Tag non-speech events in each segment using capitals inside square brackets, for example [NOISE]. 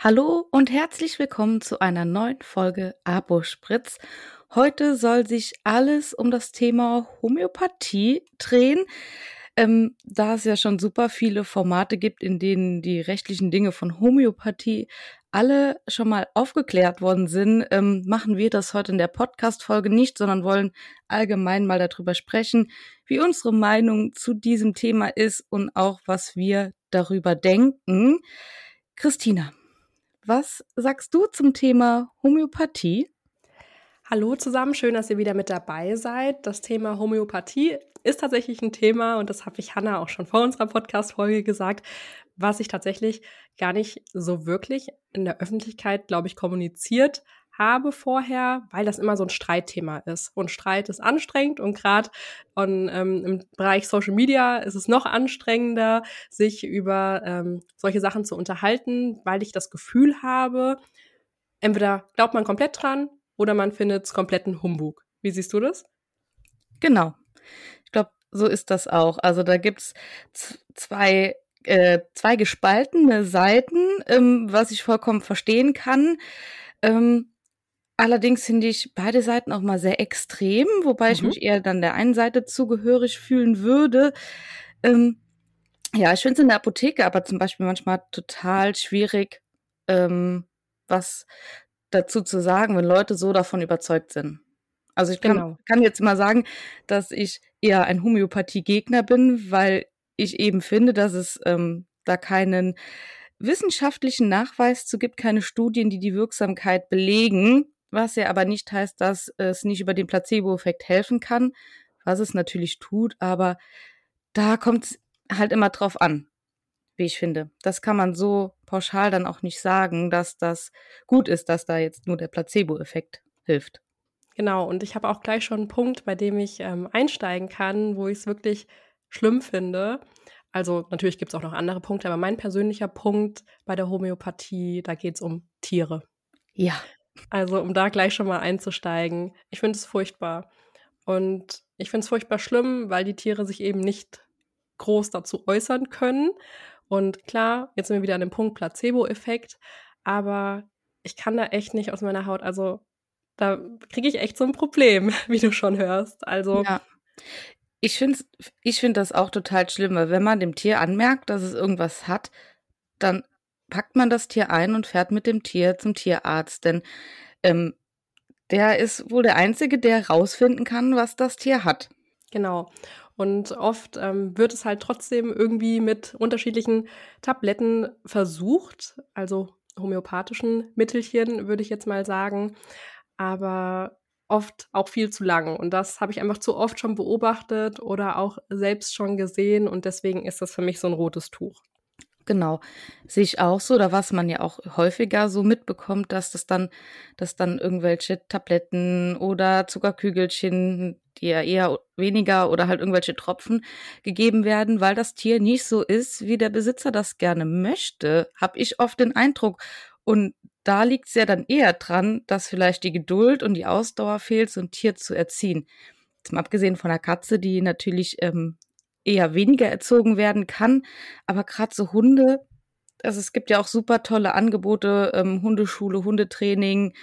Hallo und herzlich willkommen zu einer neuen Folge Abo Spritz. Heute soll sich alles um das Thema Homöopathie drehen. Ähm, da es ja schon super viele Formate gibt, in denen die rechtlichen Dinge von Homöopathie alle schon mal aufgeklärt worden sind, ähm, machen wir das heute in der Podcast-Folge nicht, sondern wollen allgemein mal darüber sprechen, wie unsere Meinung zu diesem Thema ist und auch was wir darüber denken. Christina, was sagst du zum Thema Homöopathie? Hallo zusammen, schön, dass ihr wieder mit dabei seid. Das Thema Homöopathie ist tatsächlich ein Thema und das habe ich Hanna auch schon vor unserer Podcast-Folge gesagt, was ich tatsächlich gar nicht so wirklich in der Öffentlichkeit, glaube ich, kommuniziert habe vorher, weil das immer so ein Streitthema ist. Und Streit ist anstrengend und gerade ähm, im Bereich Social Media ist es noch anstrengender, sich über ähm, solche Sachen zu unterhalten, weil ich das Gefühl habe, entweder glaubt man komplett dran oder man findet es kompletten Humbug. Wie siehst du das? Genau. Ich glaube, so ist das auch. Also da gibt's zwei äh, zwei gespaltene Seiten, ähm, was ich vollkommen verstehen kann. Ähm, Allerdings finde ich beide Seiten auch mal sehr extrem, wobei mhm. ich mich eher dann der einen Seite zugehörig fühlen würde. Ähm, ja, ich finde es in der Apotheke aber zum Beispiel manchmal total schwierig, ähm, was dazu zu sagen, wenn Leute so davon überzeugt sind. Also ich kann, genau. kann jetzt mal sagen, dass ich eher ein Homöopathie-Gegner bin, weil ich eben finde, dass es ähm, da keinen wissenschaftlichen Nachweis zu gibt, keine Studien, die die Wirksamkeit belegen was ja aber nicht heißt, dass es nicht über den Placebo-Effekt helfen kann, was es natürlich tut, aber da kommt es halt immer drauf an, wie ich finde. Das kann man so pauschal dann auch nicht sagen, dass das gut ist, dass da jetzt nur der Placebo-Effekt hilft. Genau, und ich habe auch gleich schon einen Punkt, bei dem ich ähm, einsteigen kann, wo ich es wirklich schlimm finde. Also natürlich gibt es auch noch andere Punkte, aber mein persönlicher Punkt bei der Homöopathie, da geht es um Tiere. Ja. Also, um da gleich schon mal einzusteigen. Ich finde es furchtbar. Und ich finde es furchtbar schlimm, weil die Tiere sich eben nicht groß dazu äußern können. Und klar, jetzt sind wir wieder an dem Punkt Placebo-Effekt, aber ich kann da echt nicht aus meiner Haut. Also, da kriege ich echt so ein Problem, [LAUGHS] wie du schon hörst. Also. Ja. Ich finde ich find das auch total schlimm, weil wenn man dem Tier anmerkt, dass es irgendwas hat, dann packt man das Tier ein und fährt mit dem Tier zum Tierarzt. Denn ähm, der ist wohl der Einzige, der rausfinden kann, was das Tier hat. Genau. Und oft ähm, wird es halt trotzdem irgendwie mit unterschiedlichen Tabletten versucht, also homöopathischen Mittelchen, würde ich jetzt mal sagen. Aber oft auch viel zu lang. Und das habe ich einfach zu oft schon beobachtet oder auch selbst schon gesehen. Und deswegen ist das für mich so ein rotes Tuch. Genau, sehe ich auch so. Da was man ja auch häufiger so mitbekommt, dass das dann, dass dann irgendwelche Tabletten oder Zuckerkügelchen, die ja eher weniger oder halt irgendwelche Tropfen gegeben werden, weil das Tier nicht so ist, wie der Besitzer das gerne möchte, habe ich oft den Eindruck. Und da liegt es ja dann eher dran, dass vielleicht die Geduld und die Ausdauer fehlt, so ein Tier zu erziehen. Mal abgesehen von der Katze, die natürlich ähm, eher weniger erzogen werden kann. Aber gerade so Hunde, also es gibt ja auch super tolle Angebote, ähm, Hundeschule, Hundetraining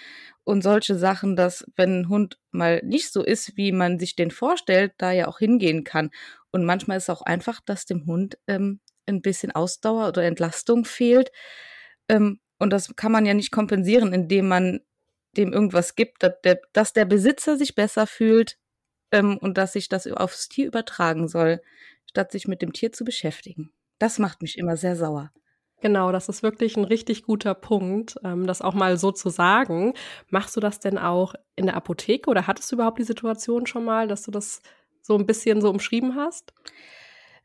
und solche Sachen, dass wenn ein Hund mal nicht so ist, wie man sich den vorstellt, da ja auch hingehen kann. Und manchmal ist es auch einfach, dass dem Hund ähm, ein bisschen Ausdauer oder Entlastung fehlt. Ähm, und das kann man ja nicht kompensieren, indem man dem irgendwas gibt, dass der, dass der Besitzer sich besser fühlt ähm, und dass sich das aufs Tier übertragen soll statt sich mit dem Tier zu beschäftigen. Das macht mich immer sehr sauer. Genau, das ist wirklich ein richtig guter Punkt, ähm, das auch mal so zu sagen. Machst du das denn auch in der Apotheke oder hattest du überhaupt die Situation schon mal, dass du das so ein bisschen so umschrieben hast?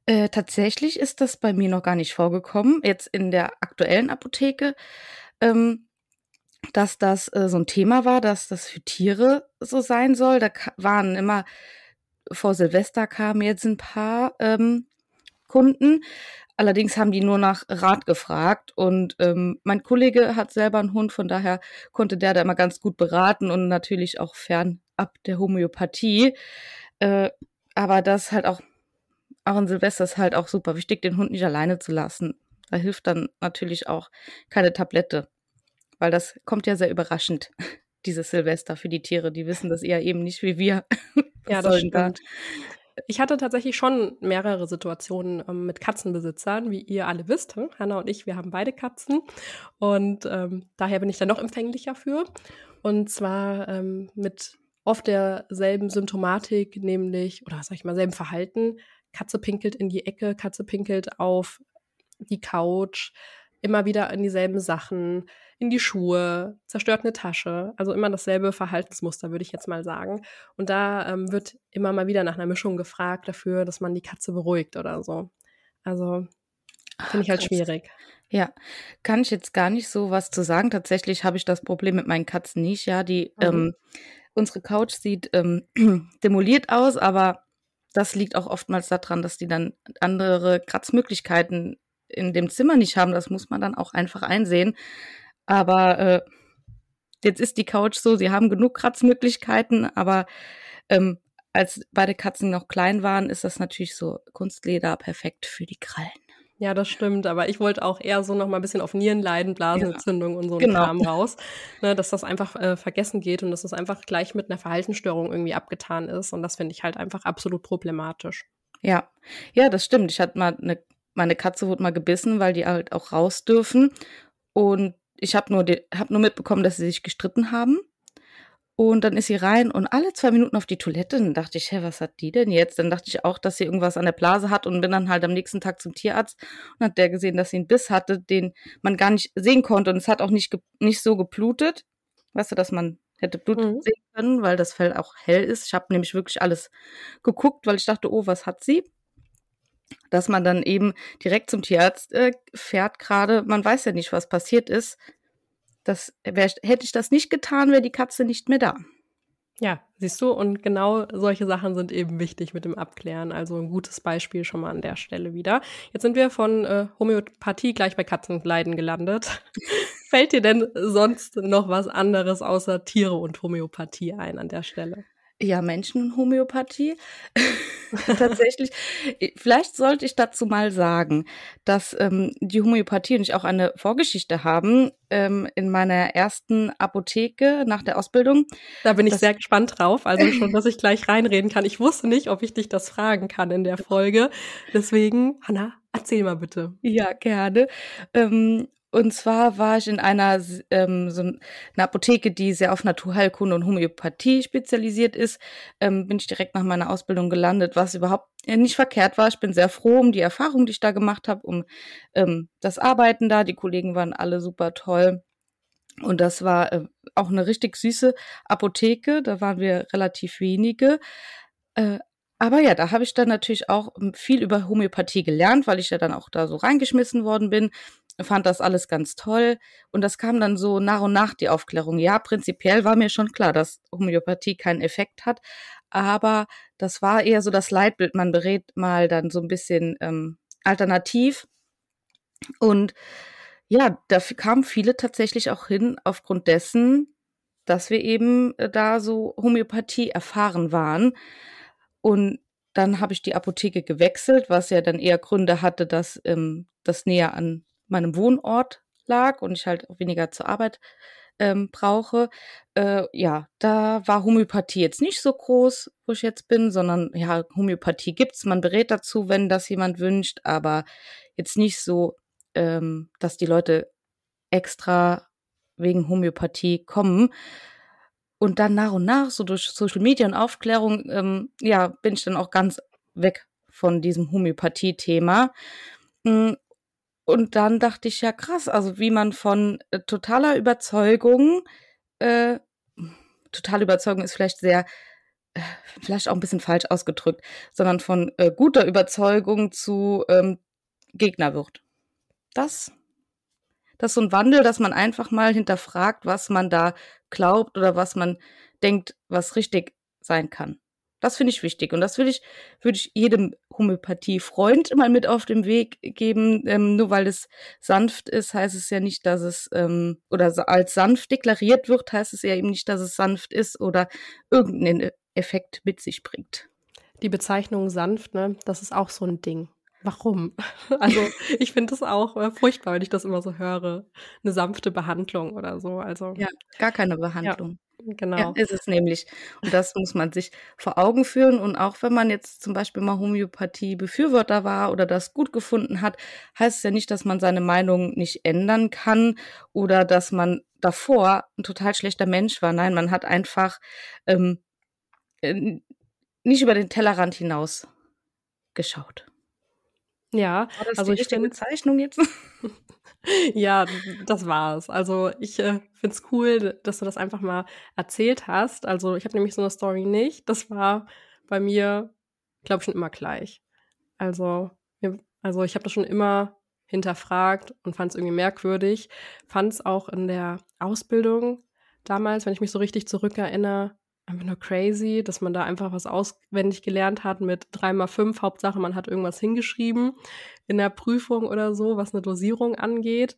Äh, tatsächlich ist das bei mir noch gar nicht vorgekommen. Jetzt in der aktuellen Apotheke, ähm, dass das äh, so ein Thema war, dass das für Tiere so sein soll. Da waren immer vor Silvester kamen jetzt ein paar ähm, Kunden. Allerdings haben die nur nach Rat gefragt und ähm, mein Kollege hat selber einen Hund, von daher konnte der da immer ganz gut beraten und natürlich auch fernab der Homöopathie. Äh, aber das halt auch, auch in Silvester ist halt auch super wichtig, den Hund nicht alleine zu lassen. Da hilft dann natürlich auch keine Tablette. weil das kommt ja sehr überraschend, dieses Silvester für die Tiere. Die wissen das eher eben nicht wie wir. [LAUGHS] ja, das stimmt. Da? Ich hatte tatsächlich schon mehrere Situationen ähm, mit Katzenbesitzern, wie ihr alle wisst. Hm? Hanna und ich, wir haben beide Katzen und ähm, daher bin ich da noch empfänglicher für. Und zwar ähm, mit oft derselben Symptomatik, nämlich, oder sag ich mal, selben Verhalten. Katze pinkelt in die Ecke, Katze pinkelt auf die Couch, immer wieder in dieselben Sachen, in die Schuhe, zerstört eine Tasche. Also immer dasselbe Verhaltensmuster, würde ich jetzt mal sagen. Und da ähm, wird immer mal wieder nach einer Mischung gefragt dafür, dass man die Katze beruhigt oder so. Also finde ich halt schwierig. Ja, kann ich jetzt gar nicht so was zu sagen. Tatsächlich habe ich das Problem mit meinen Katzen nicht. Ja, die mhm. ähm, unsere Couch sieht ähm, [CLEARS THROAT] demoliert aus, aber das liegt auch oftmals daran, dass die dann andere Kratzmöglichkeiten in dem Zimmer nicht haben. Das muss man dann auch einfach einsehen. Aber äh, jetzt ist die Couch so, sie haben genug Kratzmöglichkeiten, aber ähm, als beide Katzen noch klein waren, ist das natürlich so Kunstleder perfekt für die Krallen. Ja, das stimmt, aber ich wollte auch eher so noch mal ein bisschen auf Nierenleiden, Blasenentzündung ja, und so einen genau. Kram raus, ne, dass das einfach äh, vergessen geht und dass das einfach gleich mit einer Verhaltensstörung irgendwie abgetan ist und das finde ich halt einfach absolut problematisch. Ja, ja, das stimmt. Ich hatte mal eine, meine Katze wurde mal gebissen, weil die halt auch raus dürfen und ich habe nur, hab nur mitbekommen, dass sie sich gestritten haben. Und dann ist sie rein und alle zwei Minuten auf die Toilette. Dann dachte ich, hä, was hat die denn jetzt? Dann dachte ich auch, dass sie irgendwas an der Blase hat und bin dann halt am nächsten Tag zum Tierarzt und hat der gesehen, dass sie einen Biss hatte, den man gar nicht sehen konnte. Und es hat auch nicht, nicht so geblutet. Weißt du, dass man hätte Blut mhm. sehen können, weil das Fell auch hell ist. Ich habe nämlich wirklich alles geguckt, weil ich dachte, oh, was hat sie? Dass man dann eben direkt zum Tierarzt äh, fährt, gerade, man weiß ja nicht, was passiert ist. Das wär, hätte ich das nicht getan, wäre die Katze nicht mehr da. Ja, siehst du, und genau solche Sachen sind eben wichtig mit dem Abklären. Also ein gutes Beispiel schon mal an der Stelle wieder. Jetzt sind wir von äh, Homöopathie gleich bei Katzenleiden gelandet. [LAUGHS] Fällt dir denn sonst noch was anderes außer Tiere und Homöopathie ein an der Stelle? Ja, Menschenhomöopathie. [LAUGHS] Tatsächlich. Vielleicht sollte ich dazu mal sagen, dass ähm, die Homöopathie und ich auch eine Vorgeschichte haben. Ähm, in meiner ersten Apotheke nach der Ausbildung. Da bin ich sehr gespannt drauf. Also schon, dass ich gleich reinreden kann. Ich wusste nicht, ob ich dich das fragen kann in der Folge. Deswegen, Hanna, erzähl mal bitte. Ja, gerne. Ähm, und zwar war ich in einer, ähm, so einer Apotheke, die sehr auf Naturheilkunde und Homöopathie spezialisiert ist. Ähm, bin ich direkt nach meiner Ausbildung gelandet, was überhaupt nicht verkehrt war. Ich bin sehr froh um die Erfahrung, die ich da gemacht habe, um ähm, das Arbeiten da. Die Kollegen waren alle super toll. Und das war äh, auch eine richtig süße Apotheke. Da waren wir relativ wenige. Äh, aber ja, da habe ich dann natürlich auch viel über Homöopathie gelernt, weil ich ja dann auch da so reingeschmissen worden bin fand das alles ganz toll. Und das kam dann so nach und nach die Aufklärung. Ja, prinzipiell war mir schon klar, dass Homöopathie keinen Effekt hat. Aber das war eher so das Leitbild. Man berät mal dann so ein bisschen ähm, alternativ. Und ja, da kamen viele tatsächlich auch hin aufgrund dessen, dass wir eben äh, da so Homöopathie erfahren waren. Und dann habe ich die Apotheke gewechselt, was ja dann eher Gründe hatte, dass ähm, das näher an meinem Wohnort lag und ich halt auch weniger zur Arbeit ähm, brauche. Äh, ja, da war Homöopathie jetzt nicht so groß, wo ich jetzt bin, sondern ja, Homöopathie gibt's. Man berät dazu, wenn das jemand wünscht, aber jetzt nicht so, ähm, dass die Leute extra wegen Homöopathie kommen. Und dann nach und nach, so durch Social Media und Aufklärung, ähm, ja, bin ich dann auch ganz weg von diesem Homöopathie-Thema. Und dann dachte ich ja krass, also wie man von äh, totaler Überzeugung, äh, totale Überzeugung ist vielleicht sehr, äh, vielleicht auch ein bisschen falsch ausgedrückt, sondern von äh, guter Überzeugung zu ähm, Gegner wird. Das, das ist so ein Wandel, dass man einfach mal hinterfragt, was man da glaubt oder was man denkt, was richtig sein kann. Das finde ich wichtig und das würde ich, würde ich jedem Homöopathie-Freund [LAUGHS] mal mit auf den Weg geben. Ähm, nur weil es sanft ist, heißt es ja nicht, dass es ähm, oder als sanft deklariert wird, heißt es ja eben nicht, dass es sanft ist oder irgendeinen Effekt mit sich bringt. Die Bezeichnung sanft, ne, das ist auch so ein Ding. Warum? [LAUGHS] Also [LAUGHS] ich finde das auch äh, furchtbar, wenn ich das immer so höre. Eine sanfte Behandlung oder so. Also Ja, gar keine Behandlung. Ja, genau. ist es nämlich. Und das muss man sich vor Augen führen. Und auch wenn man jetzt zum Beispiel mal Homöopathie-Befürworter war oder das gut gefunden hat, heißt es ja nicht, dass man seine Meinung nicht ändern kann oder dass man davor ein total schlechter Mensch war. Nein, man hat einfach ähm, nicht über den Tellerrand hinaus geschaut. Ja, War das also die richtige find, Bezeichnung jetzt? [LAUGHS] ja, das war's. Also ich äh, finde es cool, dass du das einfach mal erzählt hast. Also ich habe nämlich so eine Story nicht. Das war bei mir, glaube ich, schon immer gleich. Also, also ich habe das schon immer hinterfragt und fand es irgendwie merkwürdig. Fand es auch in der Ausbildung damals, wenn ich mich so richtig zurückerinnere, einfach nur crazy, dass man da einfach was auswendig gelernt hat mit 3 mal 5. Hauptsache, man hat irgendwas hingeschrieben in der Prüfung oder so, was eine Dosierung angeht.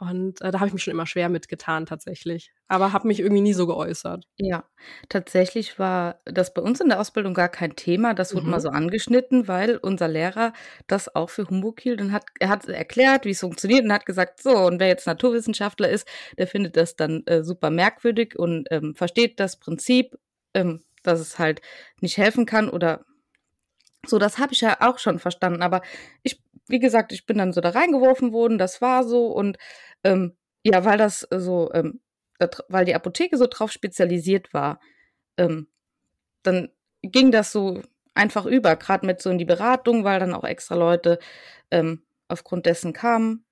Und äh, da habe ich mich schon immer schwer mitgetan tatsächlich. Aber habe mich irgendwie nie so geäußert. Ja, tatsächlich war das bei uns in der Ausbildung gar kein Thema. Das wurde mhm. mal so angeschnitten, weil unser Lehrer das auch für Humbug hielt und hat, er hat erklärt, wie es funktioniert und hat gesagt, so, und wer jetzt Naturwissenschaftler ist, der findet das dann äh, super merkwürdig und ähm, versteht das Prinzip ähm, dass es halt nicht helfen kann oder so, das habe ich ja auch schon verstanden. Aber ich, wie gesagt, ich bin dann so da reingeworfen worden, das war so und ähm, ja, weil das so, ähm, weil die Apotheke so drauf spezialisiert war, ähm, dann ging das so einfach über, gerade mit so in die Beratung, weil dann auch extra Leute ähm, aufgrund dessen kamen.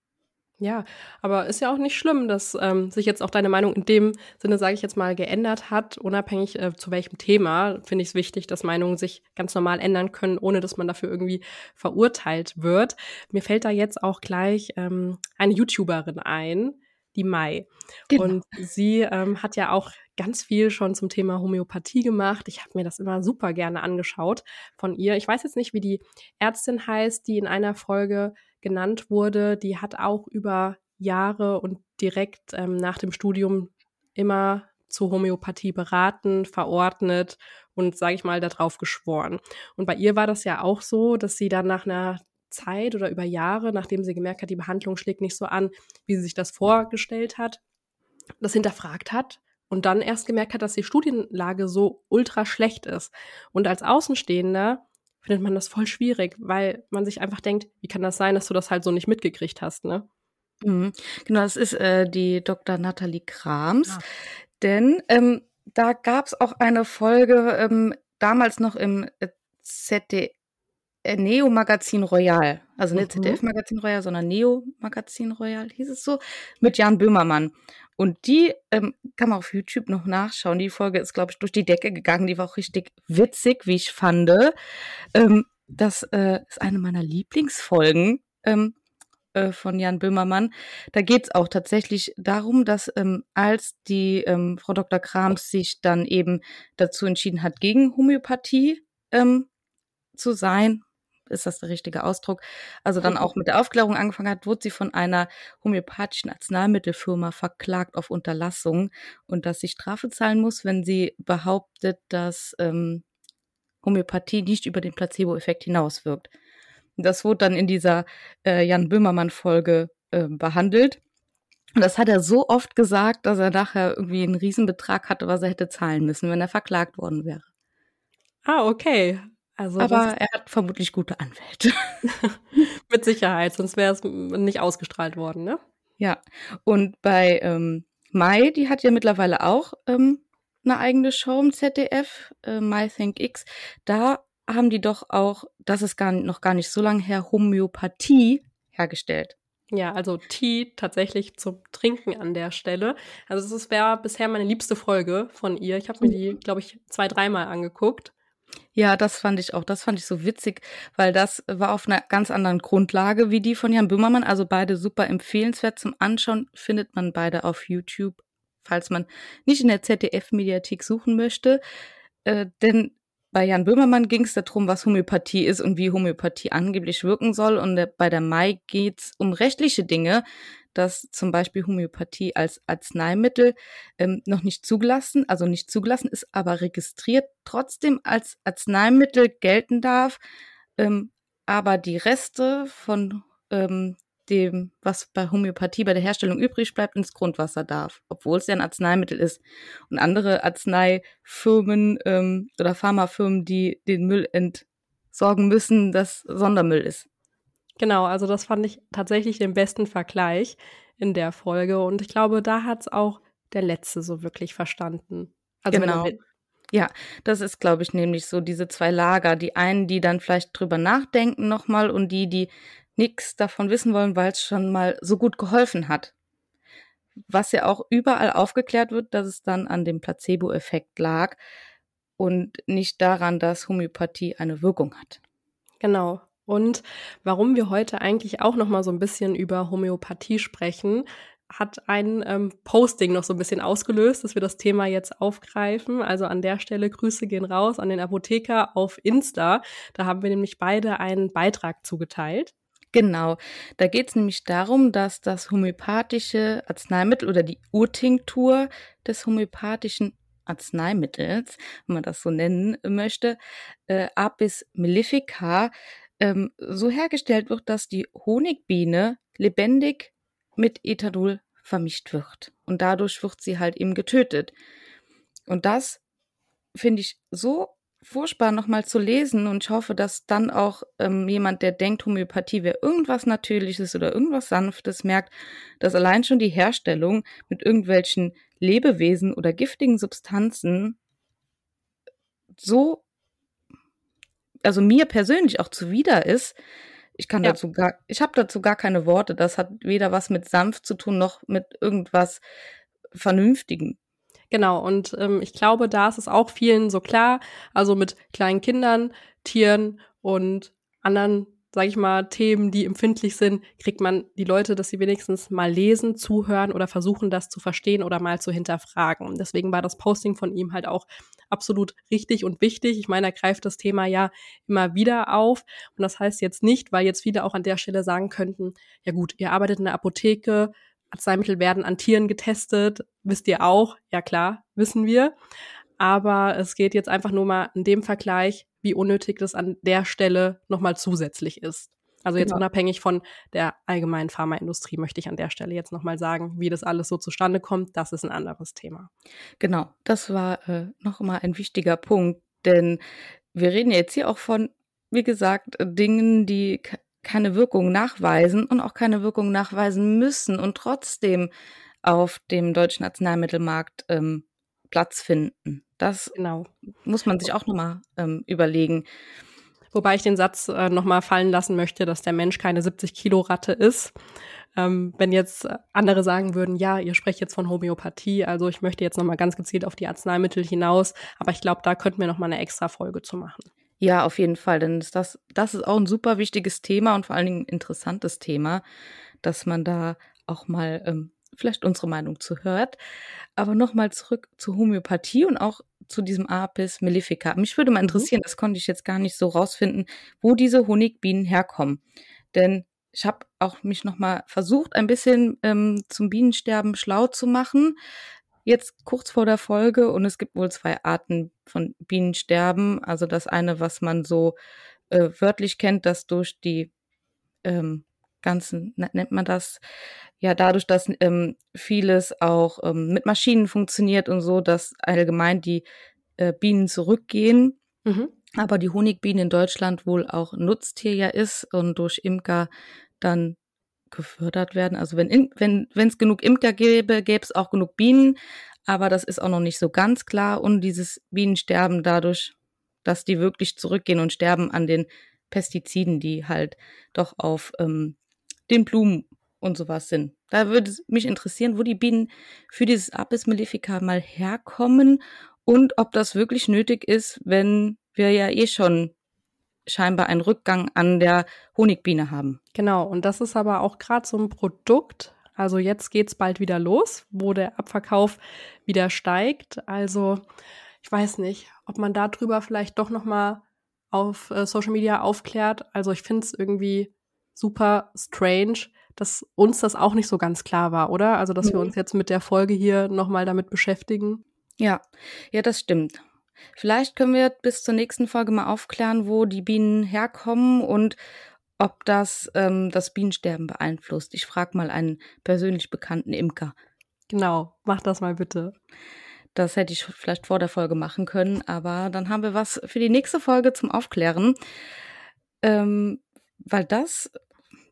Ja, aber ist ja auch nicht schlimm, dass ähm, sich jetzt auch deine Meinung in dem Sinne, sage ich jetzt mal, geändert hat, unabhängig äh, zu welchem Thema. Finde ich es wichtig, dass Meinungen sich ganz normal ändern können, ohne dass man dafür irgendwie verurteilt wird. Mir fällt da jetzt auch gleich ähm, eine YouTuberin ein, die Mai. Genau. Und sie ähm, hat ja auch ganz viel schon zum Thema Homöopathie gemacht. Ich habe mir das immer super gerne angeschaut von ihr. Ich weiß jetzt nicht, wie die Ärztin heißt, die in einer Folge genannt wurde, die hat auch über Jahre und direkt ähm, nach dem Studium immer zur Homöopathie beraten, verordnet und, sage ich mal, darauf geschworen. Und bei ihr war das ja auch so, dass sie dann nach einer Zeit oder über Jahre, nachdem sie gemerkt hat, die Behandlung schlägt nicht so an, wie sie sich das vorgestellt hat, das hinterfragt hat und dann erst gemerkt hat, dass die Studienlage so ultra schlecht ist. Und als Außenstehender findet man das voll schwierig, weil man sich einfach denkt, wie kann das sein, dass du das halt so nicht mitgekriegt hast, ne? Mhm. Genau, das ist äh, die Dr. Nathalie Krams. Ah. Denn ähm, da gab es auch eine Folge, ähm, damals noch im äh, ZDF, äh, Neo Magazin Royal. Also nicht mhm. ZDF Magazin Royal, sondern Neo Magazin Royal hieß es so, mit Jan Böhmermann. Und die ähm, kann man auf YouTube noch nachschauen. Die Folge ist, glaube ich, durch die Decke gegangen. Die war auch richtig witzig, wie ich fand. Ähm, das äh, ist eine meiner Lieblingsfolgen ähm, äh, von Jan Böhmermann. Da geht es auch tatsächlich darum, dass ähm, als die ähm, Frau Dr. Krams sich dann eben dazu entschieden hat, gegen Homöopathie ähm, zu sein ist das der richtige Ausdruck, also dann auch mit der Aufklärung angefangen hat, wurde sie von einer homöopathischen Arzneimittelfirma verklagt auf Unterlassung und dass sie Strafe zahlen muss, wenn sie behauptet, dass ähm, Homöopathie nicht über den Placebo-Effekt hinauswirkt. Das wurde dann in dieser äh, Jan Böhmermann-Folge äh, behandelt. Und das hat er so oft gesagt, dass er nachher irgendwie einen Riesenbetrag hatte, was er hätte zahlen müssen, wenn er verklagt worden wäre. Ah, okay. Also Aber er hat vermutlich gute Anwälte. [LAUGHS] Mit Sicherheit, sonst wäre es nicht ausgestrahlt worden, ne? Ja. Und bei ähm, Mai, die hat ja mittlerweile auch ähm, eine eigene Show im ZDF, äh, My Think X. Da haben die doch auch, das ist gar, noch gar nicht so lange her, Homöopathie hergestellt. Ja, also Tee tatsächlich zum Trinken an der Stelle. Also das wäre bisher meine liebste Folge von ihr. Ich habe mir die, glaube ich, zwei, dreimal angeguckt. Ja, das fand ich auch. Das fand ich so witzig, weil das war auf einer ganz anderen Grundlage wie die von Jan Böhmermann. Also beide super empfehlenswert zum Anschauen. Findet man beide auf YouTube, falls man nicht in der ZDF-Mediathek suchen möchte. Äh, denn bei Jan Böhmermann ging es darum, was Homöopathie ist und wie Homöopathie angeblich wirken soll. Und bei der Mai geht's um rechtliche Dinge dass zum Beispiel Homöopathie als Arzneimittel ähm, noch nicht zugelassen, also nicht zugelassen ist, aber registriert trotzdem als Arzneimittel gelten darf, ähm, aber die Reste von ähm, dem, was bei Homöopathie bei der Herstellung übrig bleibt, ins Grundwasser darf, obwohl es ja ein Arzneimittel ist. Und andere Arzneifirmen ähm, oder Pharmafirmen, die den Müll entsorgen müssen, das Sondermüll ist. Genau, also das fand ich tatsächlich den besten Vergleich in der Folge. Und ich glaube, da hat es auch der Letzte so wirklich verstanden. Also genau. Ja, das ist, glaube ich, nämlich so diese zwei Lager. Die einen, die dann vielleicht drüber nachdenken nochmal und die, die nichts davon wissen wollen, weil es schon mal so gut geholfen hat. Was ja auch überall aufgeklärt wird, dass es dann an dem Placebo-Effekt lag und nicht daran, dass Homöopathie eine Wirkung hat. Genau. Und warum wir heute eigentlich auch noch mal so ein bisschen über Homöopathie sprechen, hat ein ähm, Posting noch so ein bisschen ausgelöst, dass wir das Thema jetzt aufgreifen. Also an der Stelle Grüße gehen raus an den Apotheker auf Insta. Da haben wir nämlich beide einen Beitrag zugeteilt. Genau, da geht es nämlich darum, dass das homöopathische Arzneimittel oder die Urtinktur des homöopathischen Arzneimittels, wenn man das so nennen möchte, äh, Apis mellifica, ähm, so hergestellt wird, dass die Honigbiene lebendig mit Ethanol vermischt wird. Und dadurch wird sie halt eben getötet. Und das finde ich so furchtbar nochmal zu lesen und ich hoffe, dass dann auch ähm, jemand, der denkt, Homöopathie wäre irgendwas Natürliches oder irgendwas Sanftes, merkt, dass allein schon die Herstellung mit irgendwelchen Lebewesen oder giftigen Substanzen so, also mir persönlich auch zuwider ist, ich kann ja. dazu gar, ich habe dazu gar keine Worte. Das hat weder was mit sanft zu tun noch mit irgendwas Vernünftigem. Genau, und ähm, ich glaube, da ist es auch vielen so klar, also mit kleinen Kindern, Tieren und anderen, sage ich mal, Themen, die empfindlich sind, kriegt man die Leute, dass sie wenigstens mal lesen, zuhören oder versuchen, das zu verstehen oder mal zu hinterfragen. Deswegen war das Posting von ihm halt auch absolut richtig und wichtig. Ich meine, er greift das Thema ja immer wieder auf. Und das heißt jetzt nicht, weil jetzt viele auch an der Stelle sagen könnten, ja gut, ihr arbeitet in der Apotheke, Arzneimittel werden an Tieren getestet, wisst ihr auch, ja klar, wissen wir. Aber es geht jetzt einfach nur mal in dem Vergleich, wie unnötig das an der Stelle nochmal zusätzlich ist. Also jetzt genau. unabhängig von der allgemeinen Pharmaindustrie möchte ich an der Stelle jetzt nochmal sagen, wie das alles so zustande kommt. Das ist ein anderes Thema. Genau, das war äh, nochmal ein wichtiger Punkt, denn wir reden jetzt hier auch von, wie gesagt, Dingen, die keine Wirkung nachweisen und auch keine Wirkung nachweisen müssen und trotzdem auf dem deutschen Arzneimittelmarkt ähm, Platz finden. Das genau. muss man sich auch nochmal ähm, überlegen. Wobei ich den Satz äh, nochmal fallen lassen möchte, dass der Mensch keine 70 Kilo Ratte ist. Ähm, wenn jetzt andere sagen würden, ja, ihr sprecht jetzt von Homöopathie, also ich möchte jetzt nochmal ganz gezielt auf die Arzneimittel hinaus, aber ich glaube, da könnten wir nochmal eine extra Folge zu machen. Ja, auf jeden Fall, denn das, das ist auch ein super wichtiges Thema und vor allen Dingen ein interessantes Thema, dass man da auch mal ähm, vielleicht unsere Meinung zu hört. Aber nochmal zurück zur Homöopathie und auch zu diesem Apis mellifica. Mich würde mal mhm. interessieren, das konnte ich jetzt gar nicht so rausfinden, wo diese Honigbienen herkommen. Denn ich habe auch mich noch mal versucht, ein bisschen ähm, zum Bienensterben schlau zu machen. Jetzt kurz vor der Folge und es gibt wohl zwei Arten von Bienensterben. Also das eine, was man so äh, wörtlich kennt, dass durch die ähm, ganzen, nennt man das, ja, dadurch, dass ähm, vieles auch ähm, mit Maschinen funktioniert und so, dass allgemein die äh, Bienen zurückgehen. Mhm. Aber die Honigbiene in Deutschland wohl auch Nutztier ja ist und durch Imker dann gefördert werden. Also wenn wenn wenn es genug Imker gäbe, gäbe es auch genug Bienen, aber das ist auch noch nicht so ganz klar. Und dieses Bienensterben dadurch, dass die wirklich zurückgehen und sterben an den Pestiziden, die halt doch auf ähm, den Blumen und sowas sind. Da würde es mich interessieren, wo die Bienen für dieses Apis mellifica mal herkommen und ob das wirklich nötig ist, wenn wir ja eh schon scheinbar einen Rückgang an der Honigbiene haben. Genau, und das ist aber auch gerade so ein Produkt. Also jetzt geht's bald wieder los, wo der Abverkauf wieder steigt. Also ich weiß nicht, ob man darüber vielleicht doch noch mal auf äh, Social Media aufklärt. Also ich finde es irgendwie super strange, dass uns das auch nicht so ganz klar war, oder? Also, dass mhm. wir uns jetzt mit der Folge hier nochmal damit beschäftigen. Ja, ja, das stimmt. Vielleicht können wir bis zur nächsten Folge mal aufklären, wo die Bienen herkommen und ob das ähm, das Bienensterben beeinflusst. Ich frage mal einen persönlich bekannten Imker. Genau, mach das mal bitte. Das hätte ich vielleicht vor der Folge machen können, aber dann haben wir was für die nächste Folge zum Aufklären. Ähm, weil das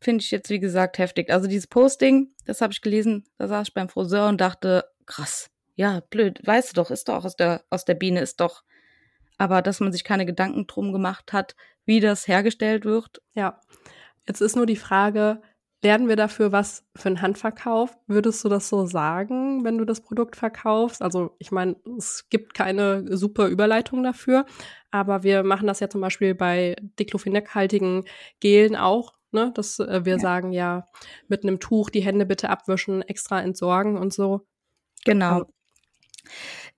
finde ich jetzt, wie gesagt, heftig. Also dieses Posting, das habe ich gelesen, da saß ich beim Friseur und dachte, krass, ja, blöd, weißt du doch, ist doch aus der, aus der Biene, ist doch. Aber dass man sich keine Gedanken drum gemacht hat, wie das hergestellt wird. Ja. Jetzt ist nur die Frage, lernen wir dafür was für einen Handverkauf? Würdest du das so sagen, wenn du das Produkt verkaufst? Also ich meine, es gibt keine super Überleitung dafür, aber wir machen das ja zum Beispiel bei Diclofenac-haltigen Gelen auch, ne? dass äh, wir ja. sagen, ja, mit einem Tuch die Hände bitte abwischen, extra entsorgen und so. Genau.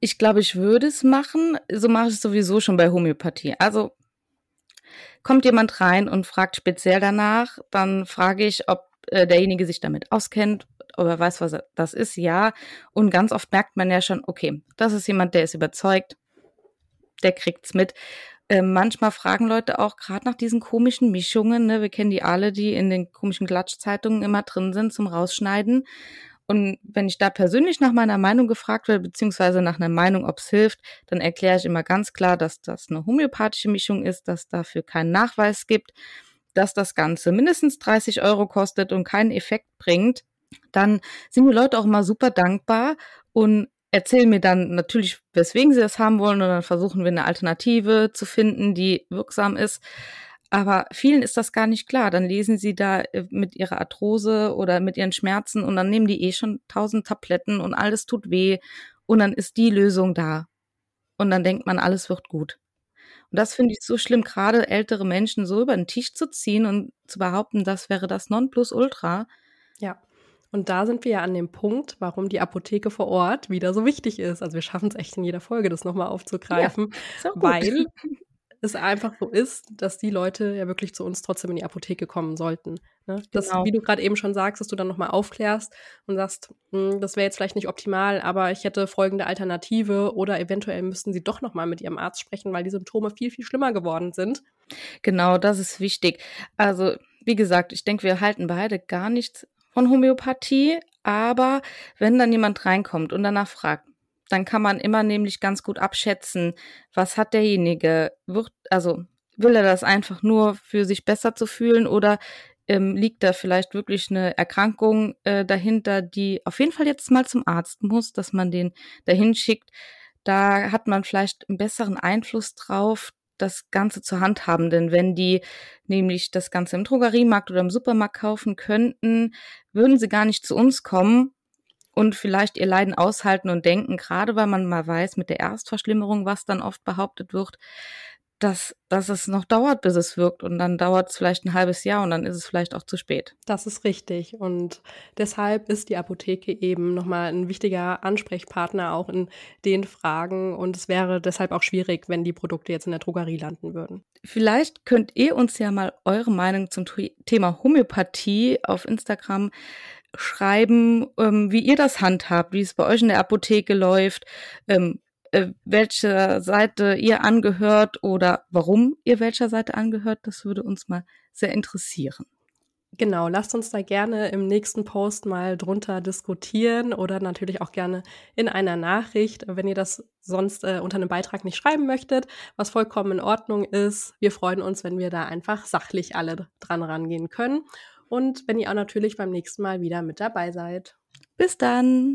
Ich glaube, ich würde es machen. So mache ich es sowieso schon bei Homöopathie. Also kommt jemand rein und fragt speziell danach, dann frage ich, ob äh, derjenige sich damit auskennt, ob er weiß, was das ist, ja. Und ganz oft merkt man ja schon, okay, das ist jemand, der ist überzeugt, der kriegt's mit. Äh, manchmal fragen Leute auch gerade nach diesen komischen Mischungen, ne? wir kennen die alle, die in den komischen Klatschzeitungen immer drin sind zum Rausschneiden. Und wenn ich da persönlich nach meiner Meinung gefragt werde, beziehungsweise nach einer Meinung, ob es hilft, dann erkläre ich immer ganz klar, dass das eine homöopathische Mischung ist, dass dafür keinen Nachweis gibt, dass das Ganze mindestens 30 Euro kostet und keinen Effekt bringt. Dann sind die Leute auch immer super dankbar und erzählen mir dann natürlich, weswegen sie das haben wollen und dann versuchen wir eine Alternative zu finden, die wirksam ist. Aber vielen ist das gar nicht klar. Dann lesen sie da äh, mit ihrer Arthrose oder mit ihren Schmerzen und dann nehmen die eh schon tausend Tabletten und alles tut weh und dann ist die Lösung da. Und dann denkt man, alles wird gut. Und das finde ich so schlimm, gerade ältere Menschen so über den Tisch zu ziehen und zu behaupten, das wäre das Nonplusultra. Ja. Und da sind wir ja an dem Punkt, warum die Apotheke vor Ort wieder so wichtig ist. Also wir schaffen es echt in jeder Folge, das nochmal aufzugreifen, ja, weil [LAUGHS] es einfach so ist, dass die Leute ja wirklich zu uns trotzdem in die Apotheke kommen sollten. Ne? Das, genau. wie du gerade eben schon sagst, dass du dann nochmal aufklärst und sagst, hm, das wäre jetzt vielleicht nicht optimal, aber ich hätte folgende Alternative oder eventuell müssten sie doch nochmal mit ihrem Arzt sprechen, weil die Symptome viel, viel schlimmer geworden sind. Genau, das ist wichtig. Also, wie gesagt, ich denke, wir halten beide gar nichts von Homöopathie, aber wenn dann jemand reinkommt und danach fragt, dann kann man immer nämlich ganz gut abschätzen, was hat derjenige, wird, also will er das einfach nur für sich besser zu fühlen oder ähm, liegt da vielleicht wirklich eine Erkrankung äh, dahinter, die auf jeden Fall jetzt mal zum Arzt muss, dass man den dahin schickt. Da hat man vielleicht einen besseren Einfluss drauf, das Ganze zur Hand haben. Denn wenn die nämlich das Ganze im Drogeriemarkt oder im Supermarkt kaufen könnten, würden sie gar nicht zu uns kommen und vielleicht ihr Leiden aushalten und denken, gerade weil man mal weiß mit der Erstverschlimmerung, was dann oft behauptet wird, dass, dass es noch dauert, bis es wirkt. Und dann dauert es vielleicht ein halbes Jahr und dann ist es vielleicht auch zu spät. Das ist richtig. Und deshalb ist die Apotheke eben nochmal ein wichtiger Ansprechpartner auch in den Fragen. Und es wäre deshalb auch schwierig, wenn die Produkte jetzt in der Drogerie landen würden. Vielleicht könnt ihr uns ja mal eure Meinung zum Thema Homöopathie auf Instagram schreiben, ähm, wie ihr das handhabt, wie es bei euch in der Apotheke läuft, ähm, äh, welcher Seite ihr angehört oder warum ihr welcher Seite angehört. Das würde uns mal sehr interessieren. Genau, lasst uns da gerne im nächsten Post mal drunter diskutieren oder natürlich auch gerne in einer Nachricht, wenn ihr das sonst äh, unter einem Beitrag nicht schreiben möchtet, was vollkommen in Ordnung ist. Wir freuen uns, wenn wir da einfach sachlich alle dran rangehen können und wenn ihr auch natürlich beim nächsten Mal wieder mit dabei seid. Bis dann!